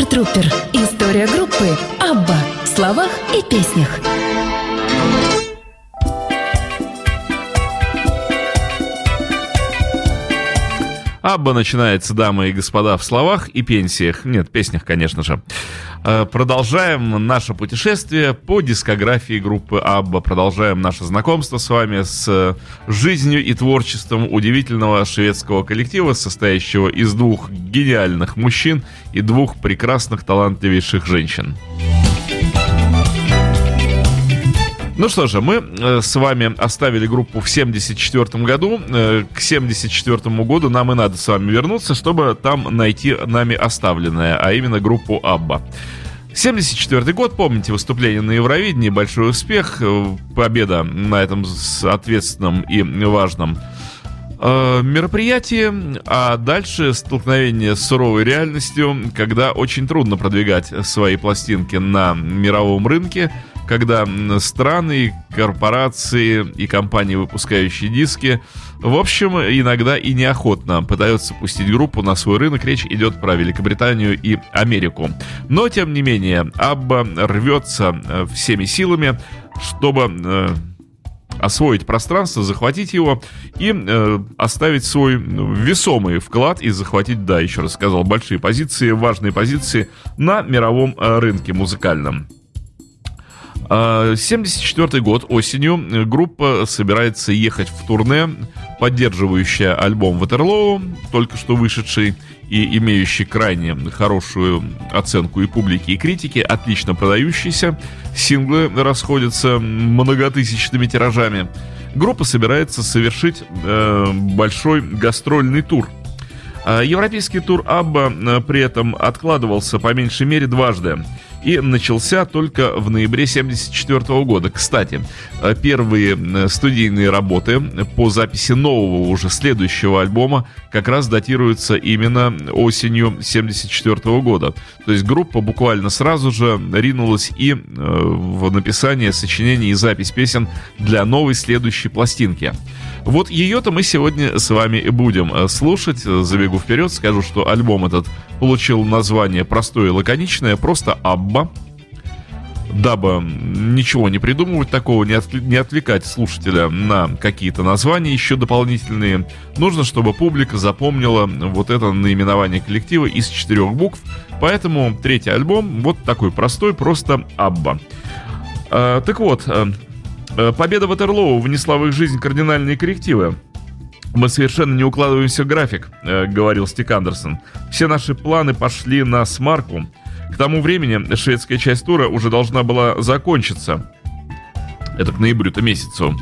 Супер Трупер. История группы Абба в словах и песнях. Абба начинается, дамы и господа, в словах и пенсиях. Нет, песнях, конечно же. Э, продолжаем наше путешествие по дискографии группы Абба. Продолжаем наше знакомство с вами с жизнью и творчеством удивительного шведского коллектива, состоящего из двух гениальных мужчин и двух прекрасных, талантливейших женщин. Ну что же, мы э, с вами оставили группу в 74 году. Э, к 74 году нам и надо с вами вернуться, чтобы там найти нами оставленное, а именно группу Абба. 74 год, помните выступление на Евровидении, большой успех, э, победа на этом ответственном и важном мероприятии, а дальше столкновение с суровой реальностью, когда очень трудно продвигать свои пластинки на мировом рынке, когда страны, корпорации и компании, выпускающие диски, в общем, иногда и неохотно пытаются пустить группу на свой рынок. Речь идет про Великобританию и Америку. Но, тем не менее, Абба рвется э, всеми силами, чтобы э, освоить пространство, захватить его и э, оставить свой ну, весомый вклад и захватить, да, еще раз сказал, большие позиции, важные позиции на мировом э, рынке музыкальном. 74 а, год осенью группа собирается ехать в турне, поддерживающая альбом Ватерлоу, только что вышедший и имеющий крайне хорошую оценку и публики, и критики, отлично продающийся. Синглы расходятся многотысячными тиражами. Группа собирается совершить э, большой гастрольный тур – а, европейский тур Абба э, при этом откладывался по меньшей мере дважды и начался только в ноябре 1974 года. Кстати, э, первые э, студийные работы по записи нового уже следующего альбома как раз датируются именно осенью 1974 года. То есть группа буквально сразу же ринулась и в написание сочинений и запись песен для новой следующей пластинки. Вот ее-то мы сегодня с вами будем э, слушать. Забегу вперед, скажу, что альбом этот получил название простое и лаконичное, просто «Абба». Дабы ничего не придумывать такого, не, отвл- не отвлекать слушателя на какие-то названия еще дополнительные, нужно, чтобы публика запомнила вот это наименование коллектива из четырех букв. Поэтому третий альбом вот такой простой, просто «Абба». А, так вот, э, Э, победа Ватерлоу внесла в их жизнь кардинальные коррективы. Мы совершенно не укладываемся в график, э, говорил Стик Андерсон. Все наши планы пошли на смарку. К тому времени шведская часть тура уже должна была закончиться это к ноябрю-то месяцу.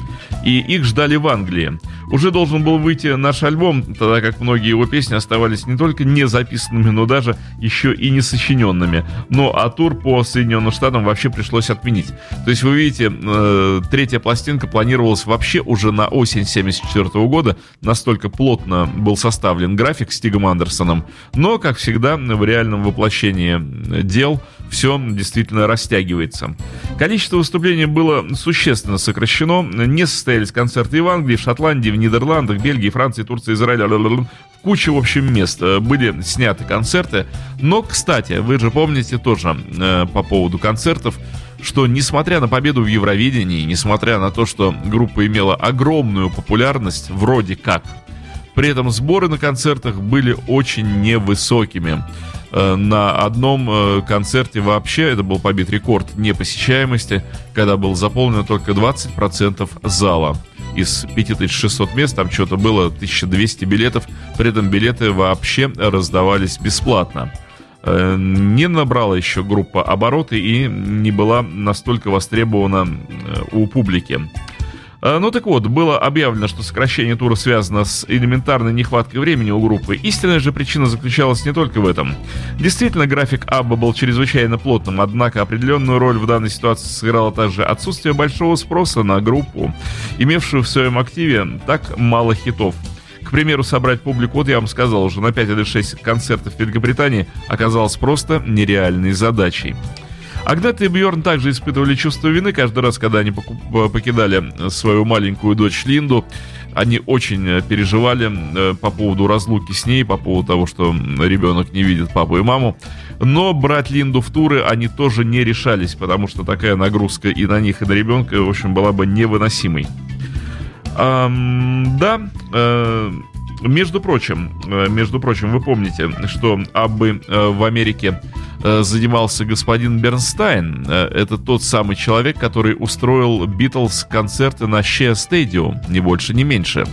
И их ждали в Англии. Уже должен был выйти наш альбом, тогда как многие его песни оставались не только не записанными, но даже еще и не сочиненными. Но а тур по Соединенным Штатам вообще пришлось отменить. То есть вы видите, э, третья пластинка планировалась вообще уже на осень 74 года. Настолько плотно был составлен график с Тигом Андерсоном. Но, как всегда, в реальном воплощении дел все действительно растягивается. Количество выступлений было существенно сокращено. Не состоялись концерты в Англии, в Шотландии, в Нидерландах, Бельгии, Франции, Турции, Израиле, в куче, в общем, мест э, были сняты концерты. Но, кстати, вы же помните тоже э, по поводу концертов, что несмотря на победу в Евровидении, несмотря на то, что группа имела огромную популярность, вроде как, при этом сборы на концертах были очень невысокими. Э, на одном э, концерте вообще, это был побит рекорд непосещаемости, когда было заполнено только 20% зала. Из 5600 мест там что-то было 1200 билетов, при этом билеты вообще раздавались бесплатно. Э, не набрала еще группа обороты и не была настолько востребована у публики. Э, ну так вот, было объявлено, что сокращение тура связано с элементарной нехваткой времени у группы. Истинная же причина заключалась не только в этом. Действительно, график Абба был чрезвычайно плотным, однако определенную роль в данной ситуации сыграло также отсутствие большого спроса на группу, имевшую в своем активе так мало хитов. К примеру, собрать публику, вот я вам сказал, уже на 5 или 6 концертов в Великобритании оказалось просто нереальной задачей. Агнета и Бьорн также испытывали чувство вины каждый раз, когда они покидали свою маленькую дочь Линду. Они очень э, переживали э, по поводу разлуки с ней, по поводу того, что ребенок не видит папу и маму. Но брать Линду в туры они тоже не решались, потому что такая нагрузка и на них, и на ребенка, в общем, была бы невыносимой. Эм, да, э, между прочим, э, между прочим, вы помните, что Аббы э, в Америке э, занимался господин Бернстайн. Это тот самый человек, который устроил Битлз концерты на Shea Stadium, ни больше, ни меньше.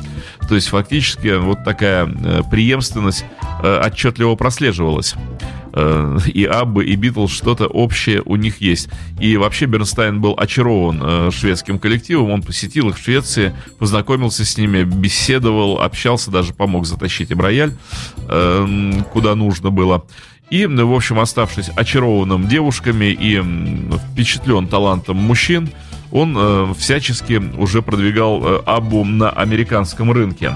То есть фактически вот такая преемственность отчетливо прослеживалась. Э, и Аббы, и Битлз что-то общее у них есть. И вообще Бернстайн был очарован э, шведским коллективом, он посетил их в Швеции, познакомился с ними, беседовал, общался, даже помог затащить им рояль, э, куда нужно было. И, в общем, оставшись очарованным девушками и впечатлен талантом мужчин, он э, всячески уже продвигал э, Абу на американском рынке.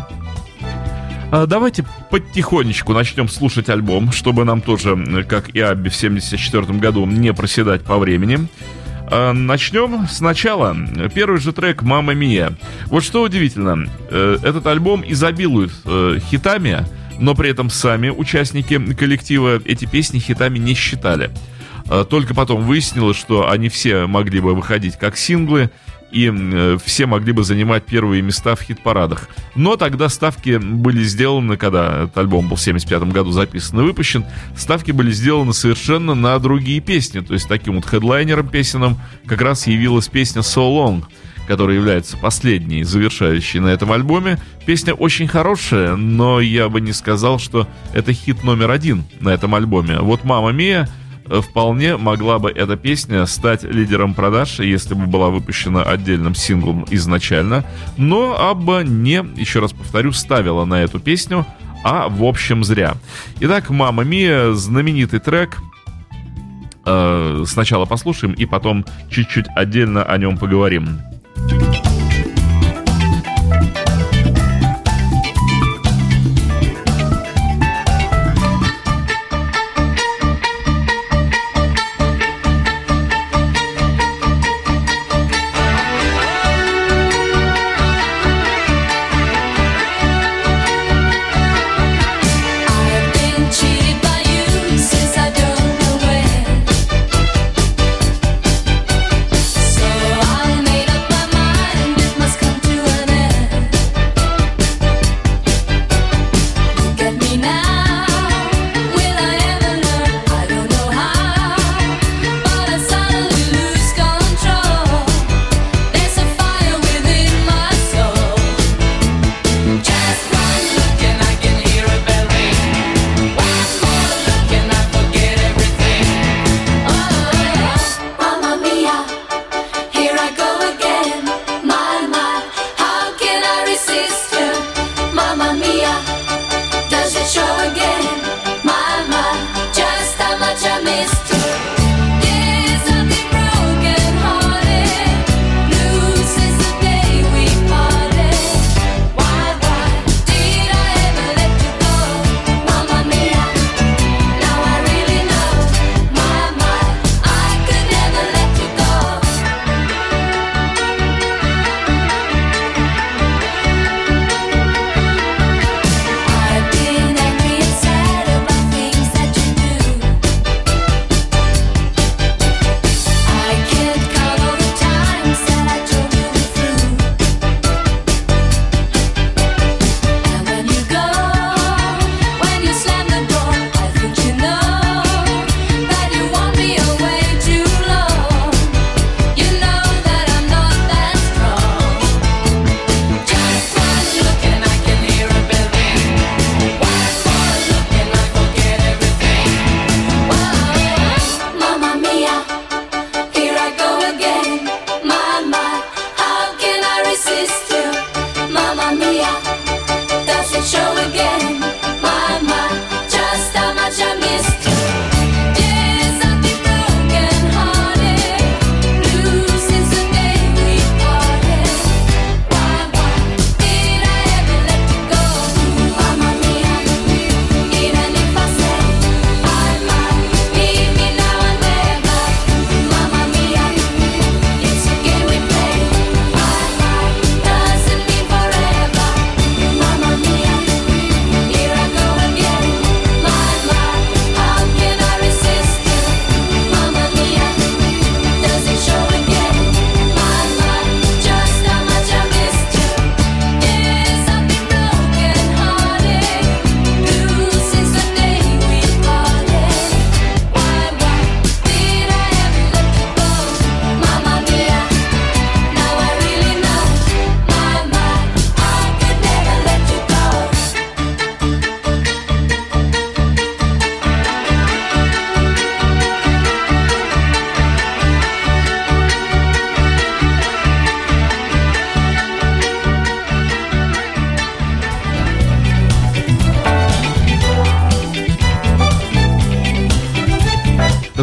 А, давайте потихонечку начнем слушать альбом, чтобы нам тоже, как и Абби в 74 году, не проседать по времени. А, начнем сначала. Первый же трек «Мама Мия». Вот что удивительно, э, этот альбом изобилует э, хитами, но при этом сами участники коллектива эти песни хитами не считали. А, только потом выяснилось, что они все могли бы выходить как синглы, и э, все могли бы занимать первые места в хит-парадах. Но тогда ставки были сделаны, когда этот альбом был в 75 году записан и выпущен, ставки были сделаны совершенно на другие песни. То есть таким вот хедлайнером песенам как раз явилась песня «So Long», которая является последней, завершающей на этом альбоме. Песня очень хорошая, но я бы не сказал, что это хит номер один на этом альбоме. Вот «Мама Мия» вполне могла бы эта песня стать лидером продаж, если бы была выпущена отдельным синглом изначально. Но Абба не, еще раз повторю, ставила на эту песню, а в общем зря. Итак, «Мама Мия» знаменитый трек. Э, сначала послушаем и потом чуть-чуть отдельно о нем поговорим. Bye.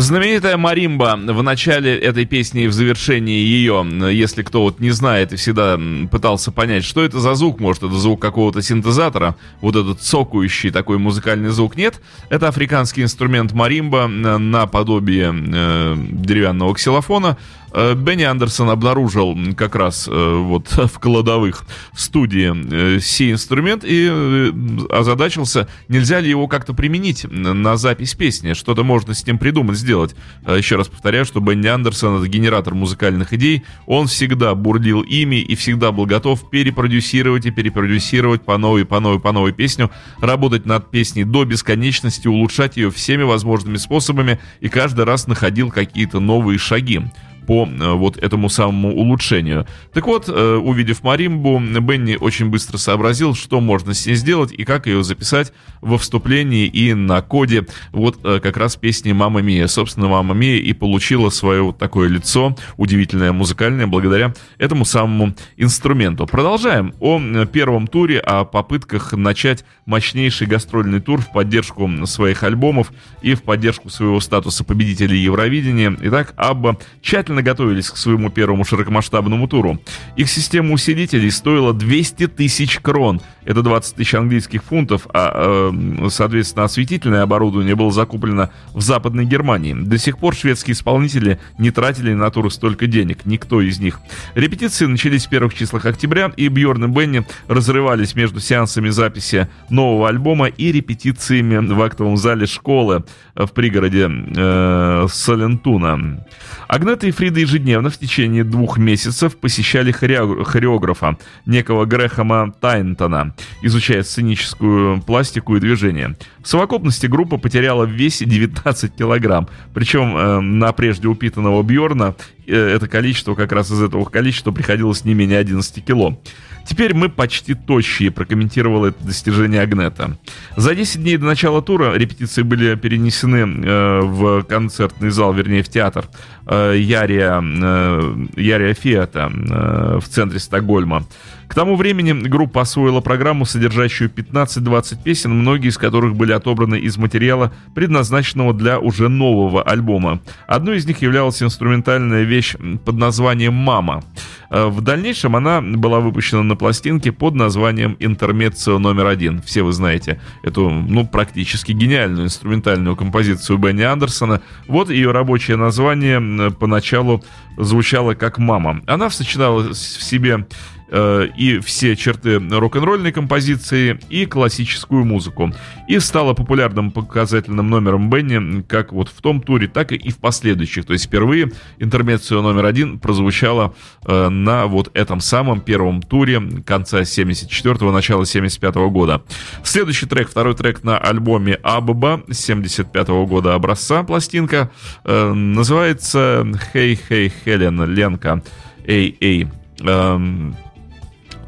Знаменитая маримба в начале этой песни и в завершении ее, если кто вот не знает и всегда пытался понять, что это за звук, может это звук какого-то синтезатора, вот этот цокающий такой музыкальный звук, нет, это африканский инструмент маримба наподобие э, деревянного ксилофона, Бенни Андерсон обнаружил как раз э, вот в кладовых студии э, сей инструмент и озадачился, нельзя ли его как-то применить на запись песни, что-то можно с ним придумать, сделать. Еще раз повторяю, что Бенни Андерсон это генератор музыкальных идей, он всегда бурлил ими и всегда был готов перепродюсировать и перепродюсировать по новой, по новой, по новой песню, работать над песней до бесконечности, улучшать ее всеми возможными способами и каждый раз находил какие-то новые шаги по э, вот этому самому улучшению. Так вот, э, увидев маримбу, Бенни очень быстро сообразил, что можно с ней сделать и как ее записать во вступлении и на коде вот э, как раз песни «Мама Мия». Собственно, «Мама Мия» и получила свое вот такое лицо, удивительное музыкальное, благодаря этому самому инструменту. Продолжаем о первом туре, о попытках начать мощнейший гастрольный тур в поддержку своих альбомов и в поддержку своего статуса победителей Евровидения. Итак, Абба тщательно готовились к своему первому широкомасштабному туру. Их система усилителей стоила 200 тысяч крон. Это 20 тысяч английских фунтов, а, э, соответственно, осветительное оборудование было закуплено в Западной Германии. До сих пор шведские исполнители не тратили на туры столько денег, никто из них. Репетиции начались в первых числах октября, и Бьорн и Бенни разрывались между сеансами записи нового альбома и репетициями в актовом зале школы в пригороде э, Салентуна. Агнета и Фрида ежедневно в течение двух месяцев посещали хореографа, некого Грэхэма Тайнтона, изучая сценическую пластику и движение. В совокупности группа потеряла в весе 19 килограмм, причем э, на прежде упитанного Бьорна э, это количество, как раз из этого количества приходилось не менее 11 кило. Теперь мы почти тощие, прокомментировал это достижение Агнета. За 10 дней до начала тура репетиции были перенесены э, в концертный зал, вернее в театр Ярия, э, Ярия Фиата э, в центре Стокгольма. К тому времени группа освоила программу, содержащую 15-20 песен, многие из которых были отобраны из материала, предназначенного для уже нового альбома. Одной из них являлась инструментальная вещь под названием «Мама». Э, в дальнейшем она была выпущена на пластинке под названием «Интермецио номер один». Все вы знаете эту, ну, практически гениальную инструментальную композицию Бенни Андерсона. Вот ее рабочее название поначалу звучало как «Мама». Она сочетала в себе Э, и все черты рок-н-ролльной композиции, и классическую музыку. И стала популярным показательным номером Бенни как вот в том туре, так и в последующих. То есть впервые интермецио номер один прозвучала э, на вот этом самом первом туре конца 74-го, начала 75-го года. Следующий трек, второй трек на альбоме Абба 75-го года образца пластинка, э, называется «Хей, хей, Хелен, Ленка, эй, эй».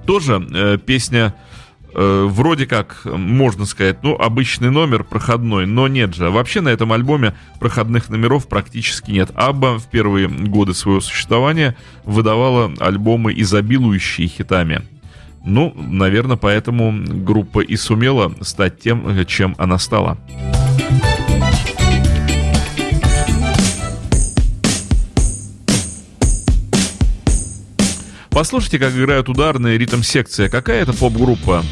Тоже э, песня э, вроде как, можно сказать, ну, обычный номер, проходной, но нет же. Вообще на этом альбоме проходных номеров практически нет. Абба в первые годы своего существования выдавала альбомы, изобилующие хитами. Ну, наверное, поэтому группа и сумела стать тем, чем она стала. Послушайте, как играют ударные ритм-секция. Какая это поп-группа?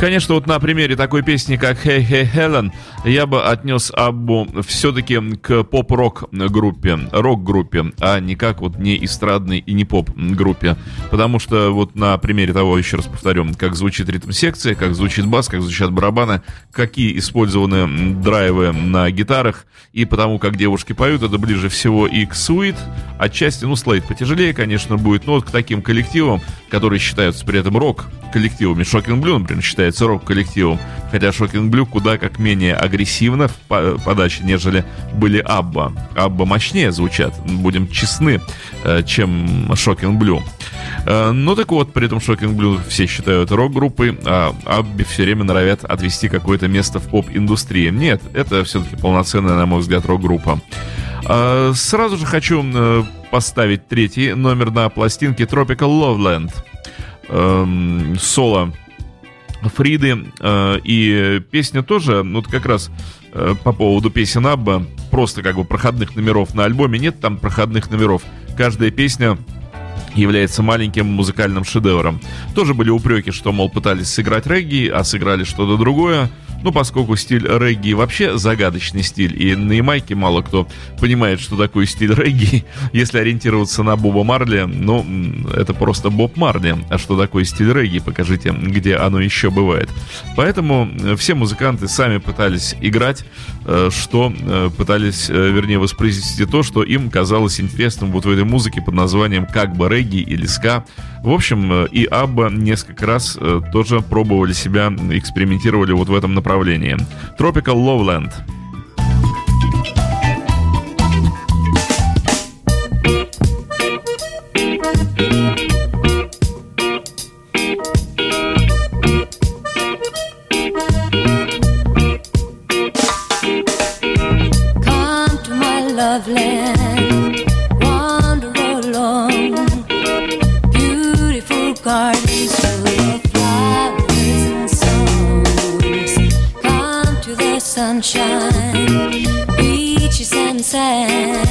Конечно, вот на примере такой песни, как «Hey, hey, Helen», я бы отнес Аббу все-таки к поп-рок группе, рок-группе, а никак вот не эстрадной и не поп-группе. Потому что вот на примере того, еще раз повторю, как звучит ритм-секция, как звучит бас, как звучат барабаны, какие использованы драйвы на гитарах, и потому как девушки поют, это ближе всего и к суит, отчасти, ну, слайд потяжелее, конечно, будет, но вот к таким коллективам, которые считаются при этом рок-коллективами. Shocking Blue, например, считается рок-коллективом, хотя Shocking Blue куда как менее агрессивно в подаче, нежели были Абба. Абба мощнее звучат, будем честны, э, чем Shocking Blue. Э, ну так вот, при этом Shocking Blue все считают рок-группой, а Аббе все время норовят отвести какое-то место в поп-индустрии. Нет, это все-таки полноценная, на мой взгляд, рок-группа. Э, сразу же хочу поставить третий номер на пластинке Tropical Loveland. Эм, соло Фриды. Э, и песня тоже, ну, вот как раз э, по поводу песен Абба, просто как бы проходных номеров на альбоме нет там проходных номеров. Каждая песня является маленьким музыкальным шедевром. Тоже были упреки, что, мол, пытались сыграть регги, а сыграли что-то другое. Ну, поскольку стиль регги вообще загадочный стиль, и на Ямайке мало кто понимает, что такое стиль регги. Если ориентироваться на Боба Марли, ну, это просто Боб Марли. А что такое стиль регги, покажите, где оно еще бывает. Поэтому э, все музыканты сами пытались играть, э, что э, пытались, вернее, воспроизвести то, что им казалось интересным вот в этой музыке под названием как бы регги или ска. В общем, э, и Абба несколько раз э, тоже пробовали себя, экспериментировали вот в этом направлении. Tropical Loveland. lovely sunshine, beaches and sand.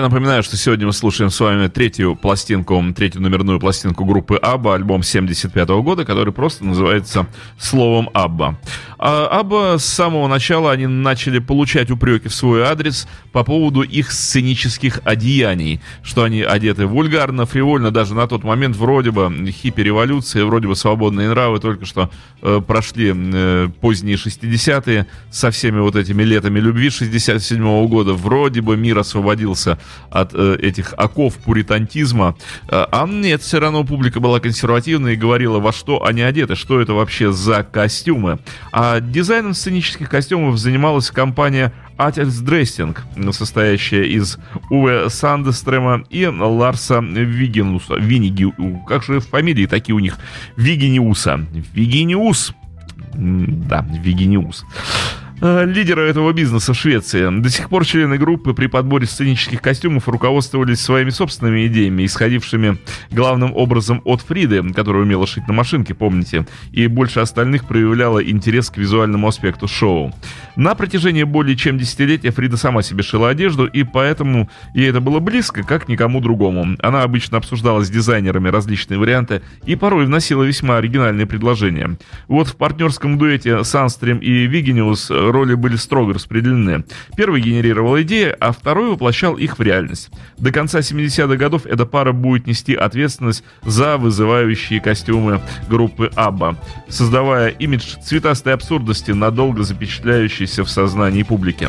Я напоминаю, что сегодня мы слушаем с вами третью пластинку, третью номерную пластинку группы Абба, альбом 75 -го года, который просто называется словом Абба. А Абба с самого начала они начали получать упреки в свой адрес по поводу их сценических одеяний, что они одеты вульгарно, фривольно, даже на тот момент вроде бы хиппи-революция, вроде бы свободные нравы только что э, прошли э, поздние 60-е со всеми вот этими летами любви 67 -го года, вроде бы мир освободился э, этих оков пуритантизма. Э, а нет, все равно публика была консервативная и говорила, во что они одеты, что это вообще за костюмы. А дизайном сценических костюмов занималась компания Ательсдрессинг, состоящая из Уве Сандестрема и Ларса Вигенуса. Виниги, как же фамилии такие у них? Вигениуса. Вигениус. Да, Вигениус. Э, лидера этого бизнеса Швеции. До сих пор члены группы при подборе сценических костюмов руководствовались своими собственными идеями, исходившими главным образом от Фриды, которая умела шить на машинке, помните, и больше остальных проявляла интерес к визуальному аспекту шоу. На протяжении более чем десятилетия Фрида сама себе шила одежду, и поэтому ей это было близко, как никому другому. Она обычно обсуждала с дизайнерами различные варианты и порой вносила весьма оригинальные предложения. Вот в партнерском дуэте Санстрим и Вигениус роли были строго распределены. Первый генерировал идеи, а второй воплощал их в реальность. До конца 70-х годов эта пара будет нести ответственность за вызывающие костюмы группы Абба, создавая имидж цветастой абсурдности, надолго запечатляющийся в сознании публики.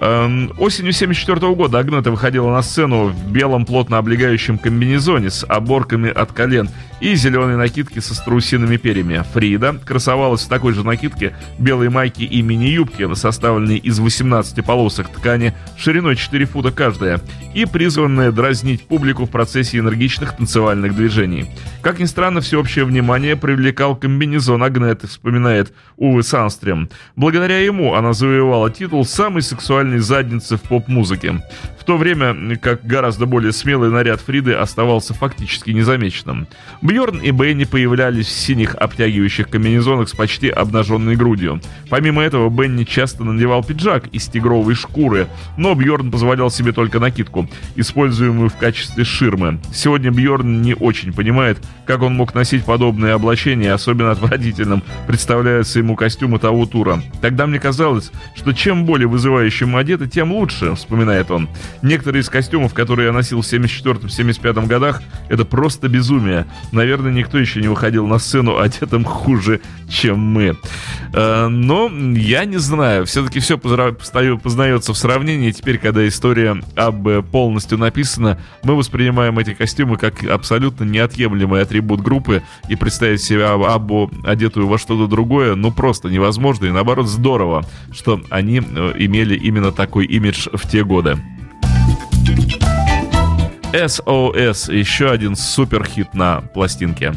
Эм, осенью 74 года Агнета выходила на сцену в белом плотно облегающем комбинезоне с оборками от колен и зеленой накидке со страусиными перьями. Фрида красовалась в такой же накидке, белой майке и мини-юбке, составленной из 18 полосок ткани шириной 4 фута каждая, и призванная дразнить публику в процессе энергичных танцевальных движений. Как ни странно, всеобщее внимание привлекал комбинезон Агнеты, вспоминает Увы Санстрем. Благодаря ему она завоевала титул самой сексуальной задницы в поп-музыке. В то время как гораздо более смелый наряд Фриды оставался фактически незамеченным. Бьорн и Бенни появлялись в синих обтягивающих комбинезонах с почти обнаженной грудью. Помимо этого, Бенни часто надевал пиджак из тигровой шкуры, но Бьорн позволял себе только накидку, используемую в качестве ширмы. Сегодня Бьорн не очень понимает, как он мог носить подобное облачение, особенно отвратительным представляются ему костюмы того тура. Тогда мне казалось, что чем более вызывающим одеты, тем лучше, вспоминает он. Некоторые из костюмов, которые я носил в 74-75 годах, это просто безумие наверное, никто еще не выходил на сцену одетым хуже, чем мы. Э, но я не знаю, все-таки все познается в сравнении. Теперь, когда история об полностью написана, мы воспринимаем эти костюмы как абсолютно неотъемлемый атрибут группы, и представить себя Аббу одетую во что-то другое, ну просто невозможно, и наоборот здорово, что они э, имели именно такой имидж в те годы. SOS, еще один супер хит на пластинке.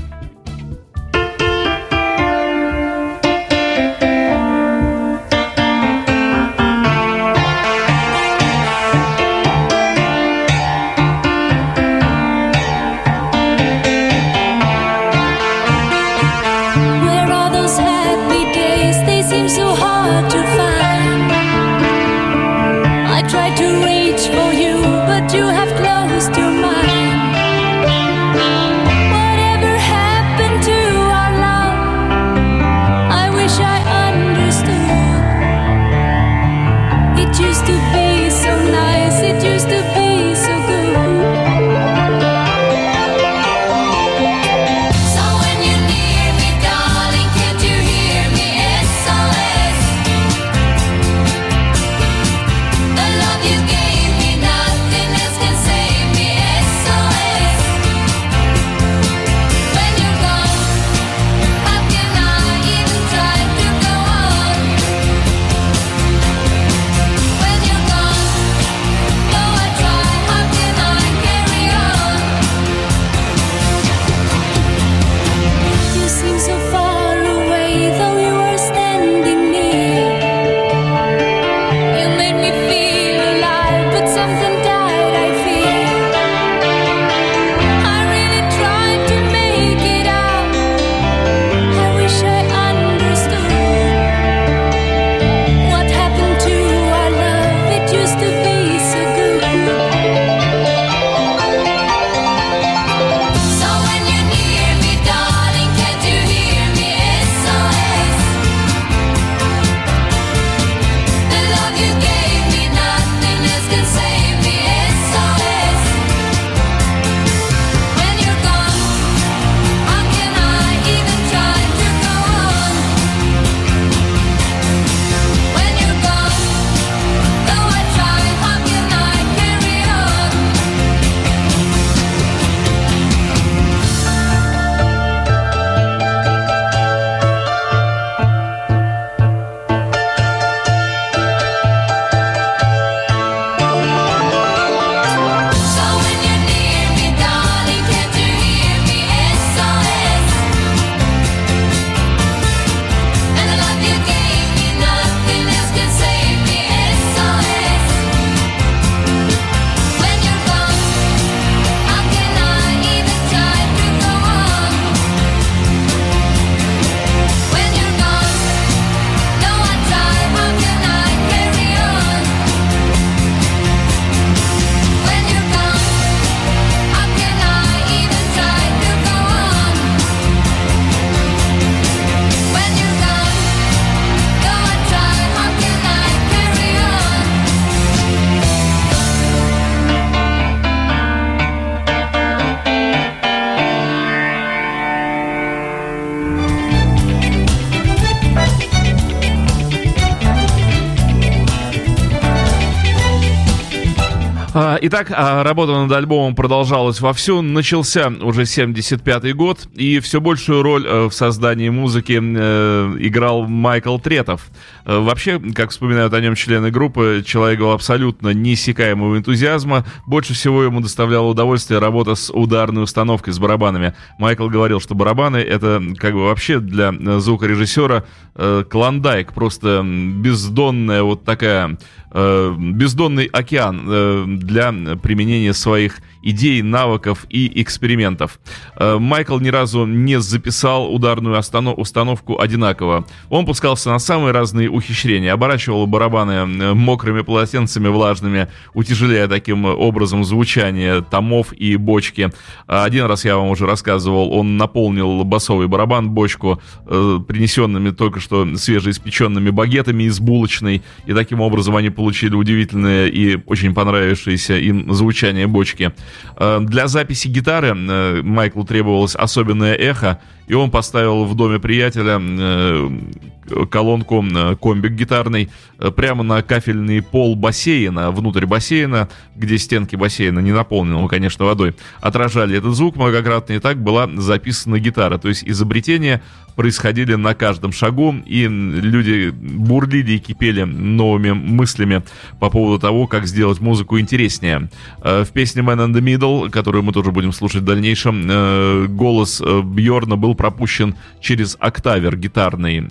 Итак, а, работа над альбомом продолжалась вовсю. Начался уже 75-й год, и все большую роль э, в создании музыки э, играл Майкл Третов. Э, вообще, как вспоминают о нем члены группы, человек был абсолютно неиссякаемого энтузиазма. Больше всего ему доставляло удовольствие работа с ударной установкой, с барабанами. Майкл говорил, что барабаны — это как бы вообще для звукорежиссера клондайк, просто бездонная вот такая Э, бездонный океан э, для применения своих идей, навыков и экспериментов. Э, Майкл ни разу не записал ударную установку одинаково. Он пускался на самые разные ухищрения, оборачивал барабаны мокрыми полотенцами влажными, утяжеляя таким образом звучание томов и бочки. Один раз я вам уже рассказывал, он наполнил басовый барабан, бочку, принесенными только что свежеиспеченными багетами из булочной, и таким образом они получили удивительное и очень понравившееся им звучание бочки. Э, для записи гитары э, Майклу требовалось особенное эхо, и он поставил в доме приятеля э, колонку комбик гитарный прямо на кафельный пол бассейна, внутрь бассейна, где стенки бассейна, не наполненного, конечно, водой, отражали этот звук многократно, и так была записана гитара. То есть изобретение происходили на каждом шагу, и люди бурлили и кипели новыми мыслями по поводу того, как сделать музыку интереснее. Э, в песне Man in the Middle, которую мы тоже будем слушать в дальнейшем, э, голос э, Бьорна был пропущен через октавер гитарный.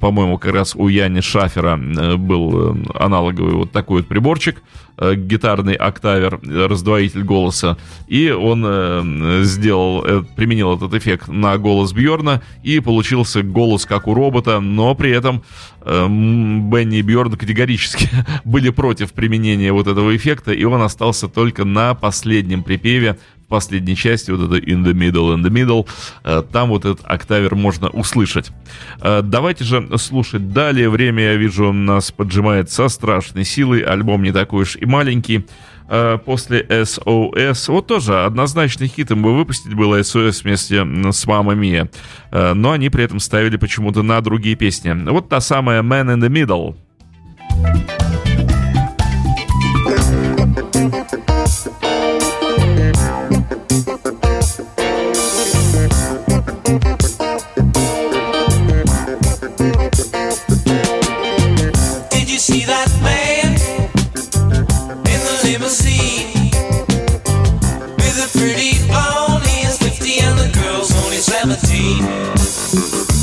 По-моему, как раз у Яни Шафера был аналоговый вот такой вот приборчик гитарный октавер, раздвоитель голоса, и он э, сделал, э, применил этот эффект на голос Бьорна, и получился голос как у робота, но при этом э, Бенни и Бьорн категорически были против применения вот этого эффекта, и он остался только на последнем припеве, последней части, вот это in the middle, in the middle, э, там вот этот октавер можно услышать. Э, давайте же слушать далее. Время, я вижу, нас поджимает со страшной силой. Альбом не такой уж и маленький. Э, после SOS. Вот тоже однозначный хит им бы выпустить было SOS вместе с Мама Мия. Но они при этом ставили почему-то на другие песни. Вот та самая Man in the Middle. Thank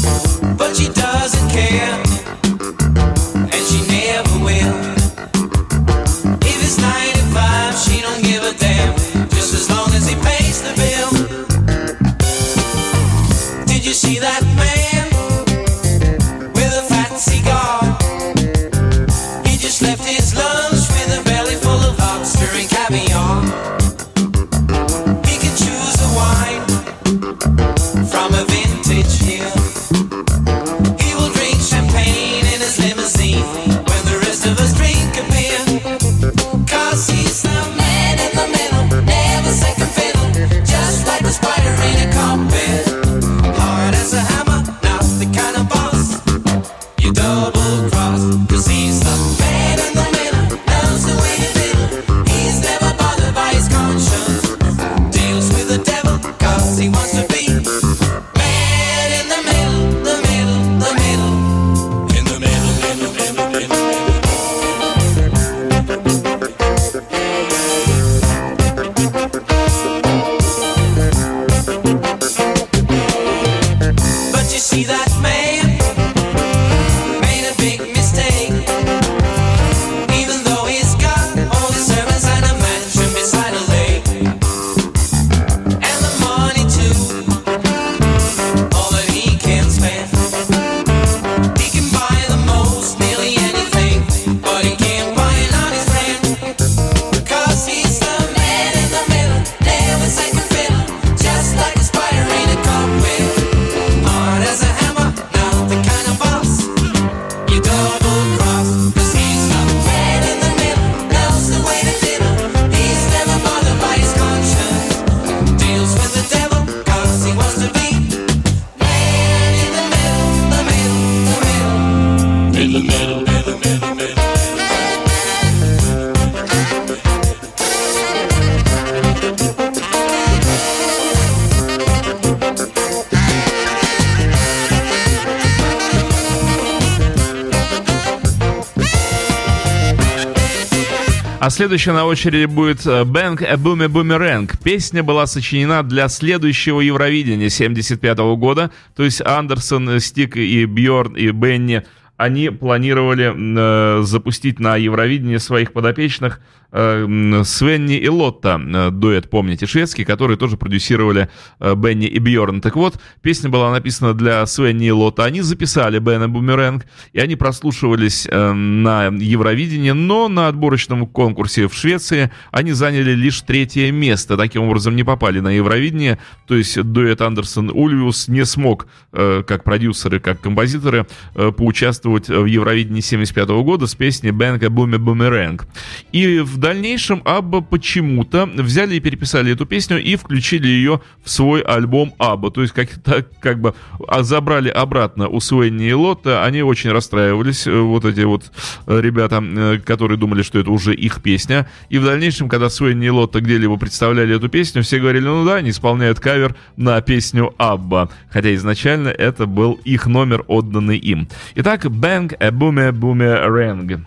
следующая на очереди будет Bang a Boomy Boomerang. Песня была сочинена для следующего Евровидения 75 года. То есть Андерсон, Стик и Бьорн и Бенни они планировали э, запустить на Евровидении своих подопечных э, Свенни и Лотта, э, дуэт, помните, шведский, которые тоже продюсировали э, Бенни и Бьорн. Так вот, песня была написана для Свенни и Лотта. Они записали Бен и Бумеренг, и они прослушивались э, на Евровидении, но на отборочном конкурсе в Швеции они заняли лишь третье место. Таким образом, не попали на Евровидение. То есть дуэт Андерсон-Ульвиус не смог, э, как продюсеры, как композиторы, э, поучаствовать в Евровидении 75 года с песней «Бэнка Буми Бумеренг». И в дальнейшем Абба почему-то взяли и переписали эту песню и включили ее в свой альбом Абба. То есть как, так, как бы а забрали обратно у Суэнни и Лотта. Они очень расстраивались, э, вот эти вот э, ребята, э, которые думали, что это уже их песня. И в дальнейшем, когда Суэнни и Лотта где-либо представляли эту песню, все говорили, ну да, они исполняют кавер на песню Абба. Хотя изначально это был их номер, отданный им. Итак, Bang a Boomer Boomerang.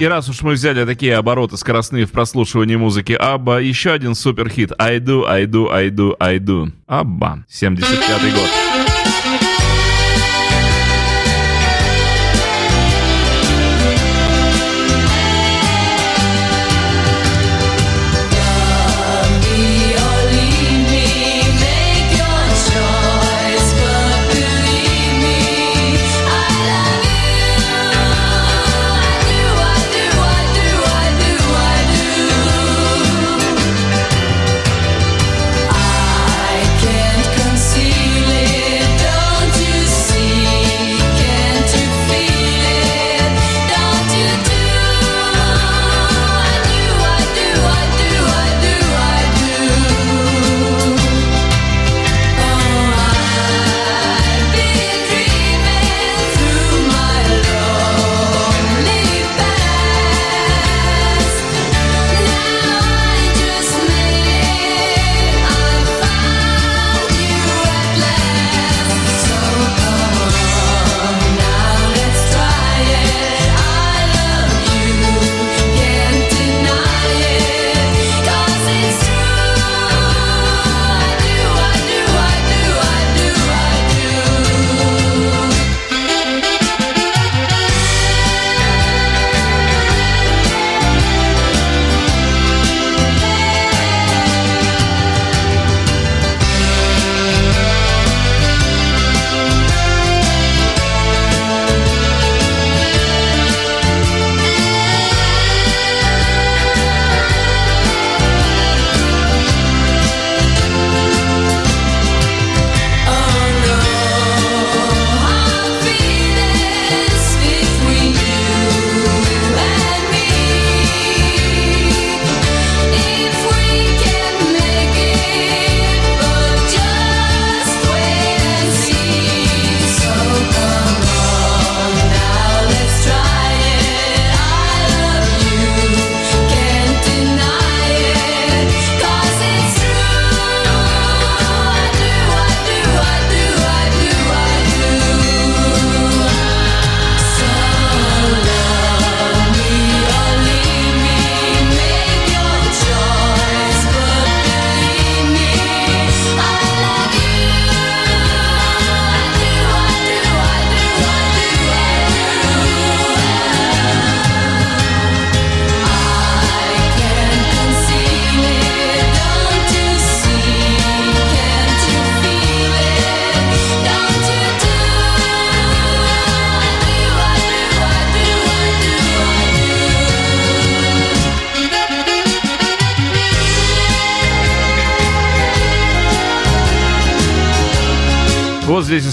И раз уж мы взяли такие обороты скоростные в прослушивании музыки Абба, еще один суперхит I do, I do, I do, I do. Абба, 75 год.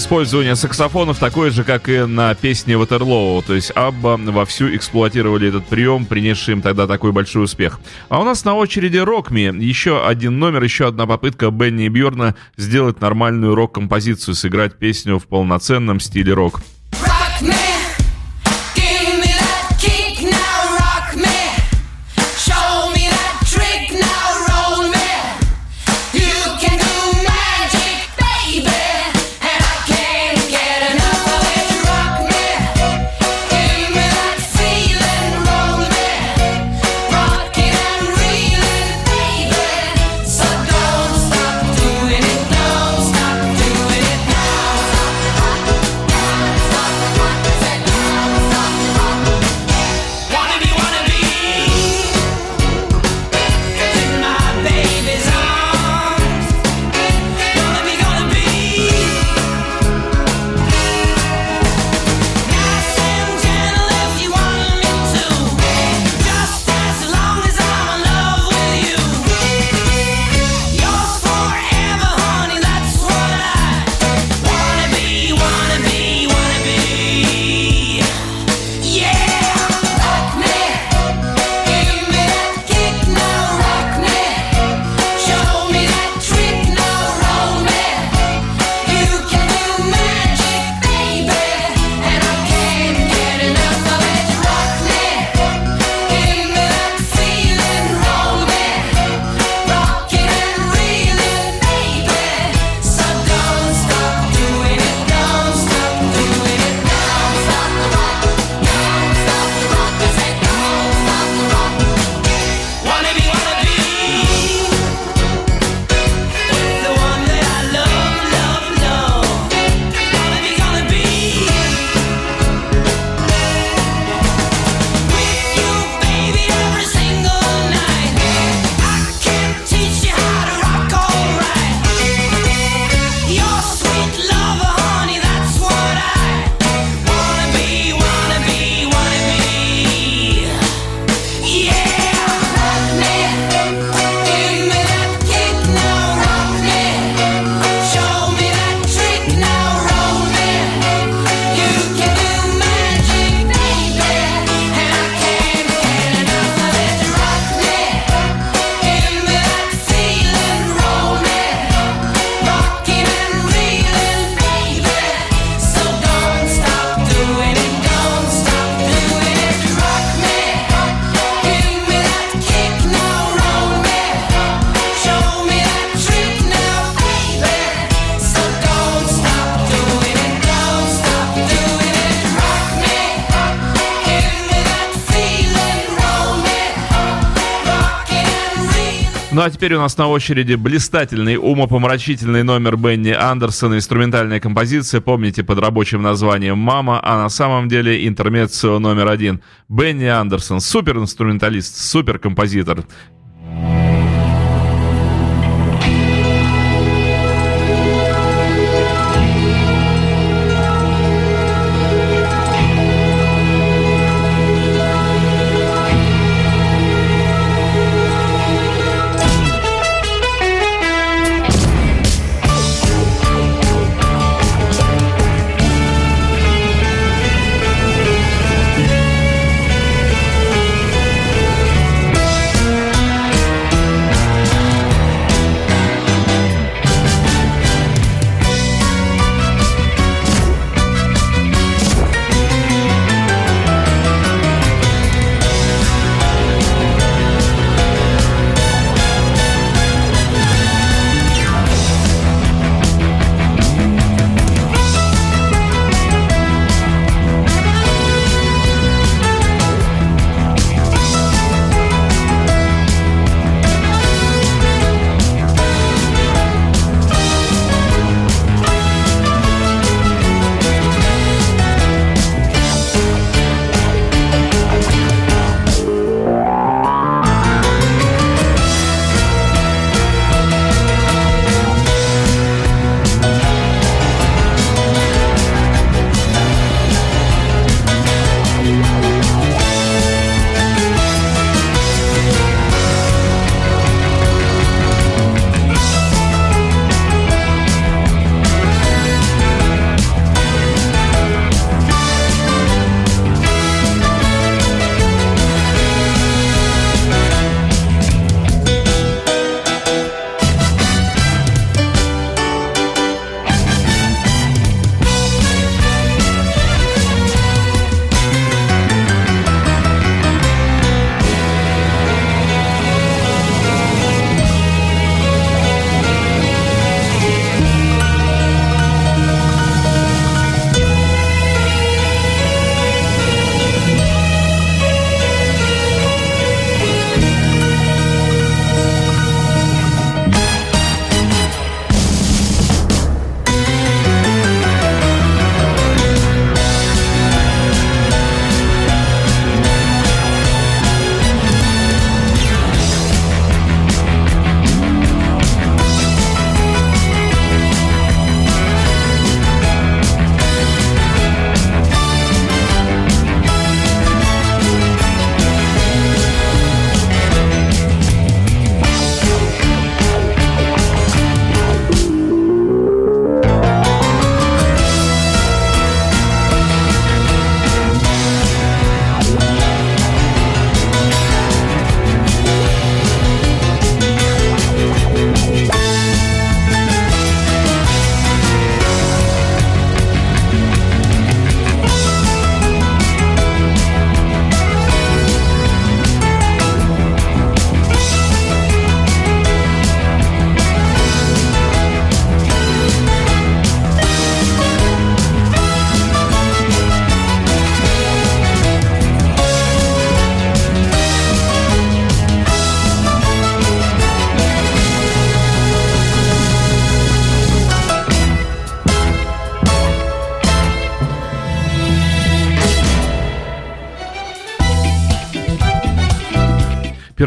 Использование саксофонов такое же, как и на песне Ватерлоу. То есть Абба вовсю эксплуатировали этот прием, принесший им тогда такой большой успех. А у нас на очереди Рокми. Еще один номер, еще одна попытка Бенни и Бьорна сделать нормальную рок-композицию, сыграть песню в полноценном стиле рок. Теперь у нас на очереди блистательный, умопомрачительный номер Бенни Андерсона, инструментальная композиция, помните, под рабочим названием «Мама», а на самом деле интермеццо номер один. Бенни Андерсон, супер-инструменталист,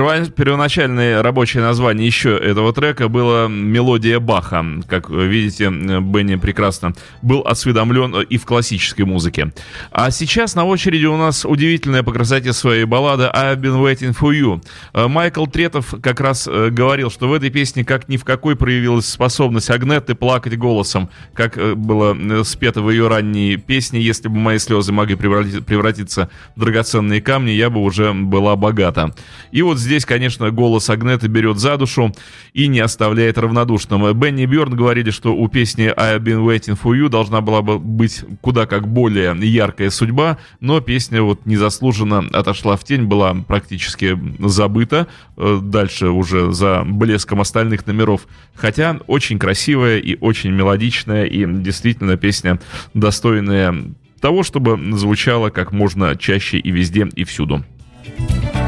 супер-композитор. Первоначальное рабочее название еще этого трека было «Мелодия Баха». Как видите, Бенни прекрасно был осведомлен и в классической музыке. А сейчас на очереди у нас удивительная по красоте своей баллада «I've been waiting for you». Майкл Третов как раз э, говорил, что в этой песне как ни в какой проявилась способность Агнетты плакать голосом, как э, было э, спето в ее ранней песне «Если бы мои слезы могли превратиться в драгоценные камни, я бы уже была богата». И вот здесь, конечно, голос Агнеты берет за душу и не оставляет равнодушным. Бенни Бёрн говорили, что у песни «I've been waiting for you» должна была бы быть куда как более яркая судьба, но песня вот незаслуженно отошла в тень, была практически забыта, э, дальше уже за блеском остальных номеров. Хотя очень красивая и очень мелодичная, и действительно песня достойная того, чтобы звучала как можно чаще и везде, и всюду. И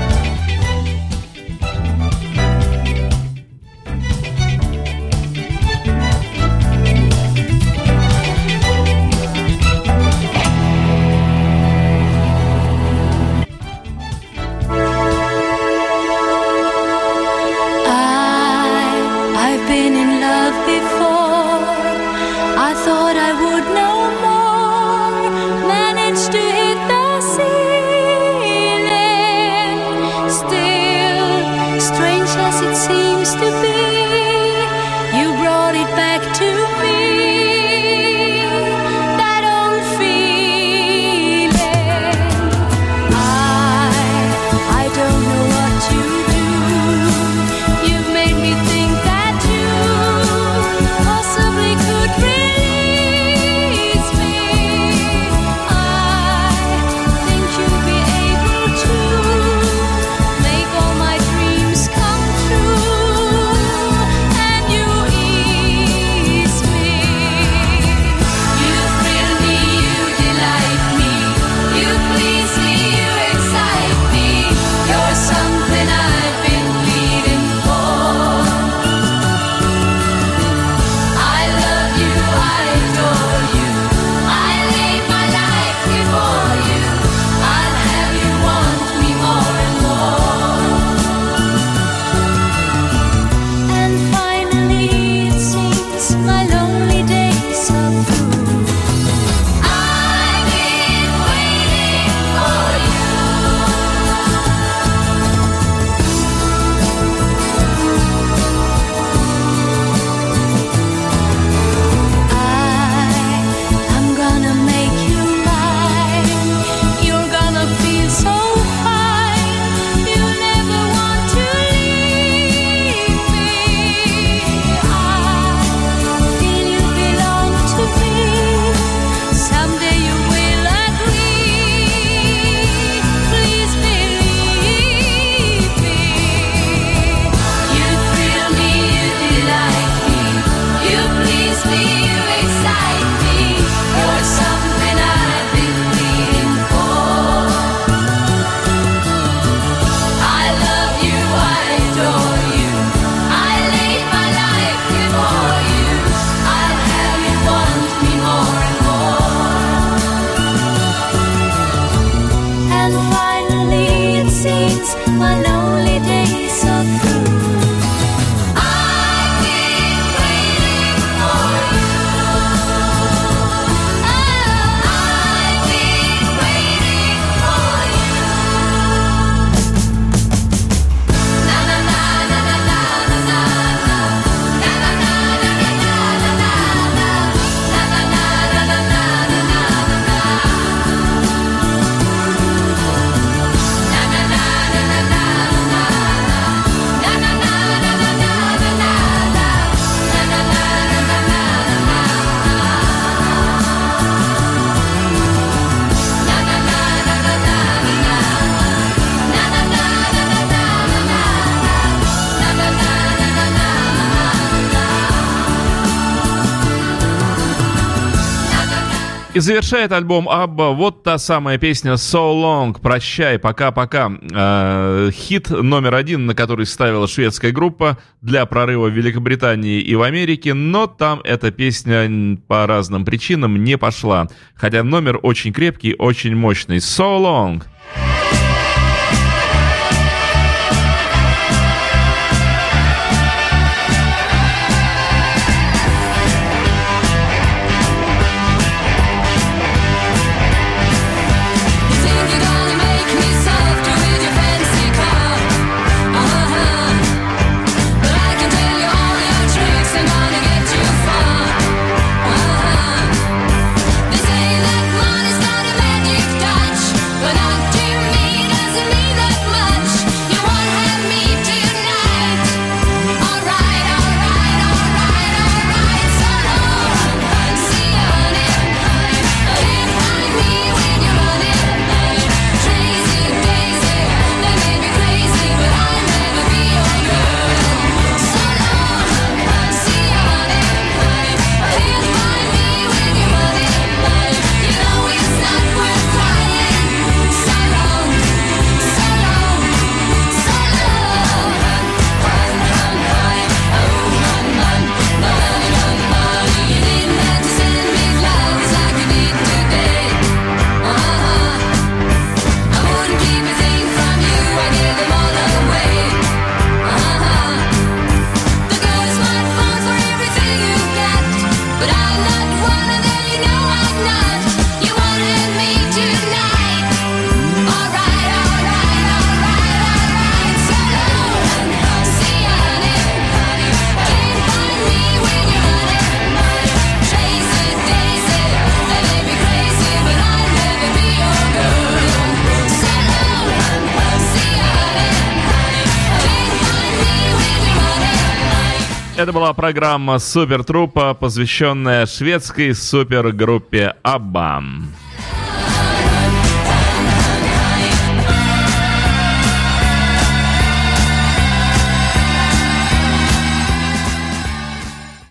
завершает альбом Абба вот та самая песня So Long, прощай, пока-пока. Э, хит номер один, на который ставила шведская группа для прорыва в Великобритании и в Америке, но там эта песня по разным причинам не пошла. Хотя номер очень крепкий, очень мощный. So Long. Была программа Супер Трупа, посвященная шведской супергруппе Аббам.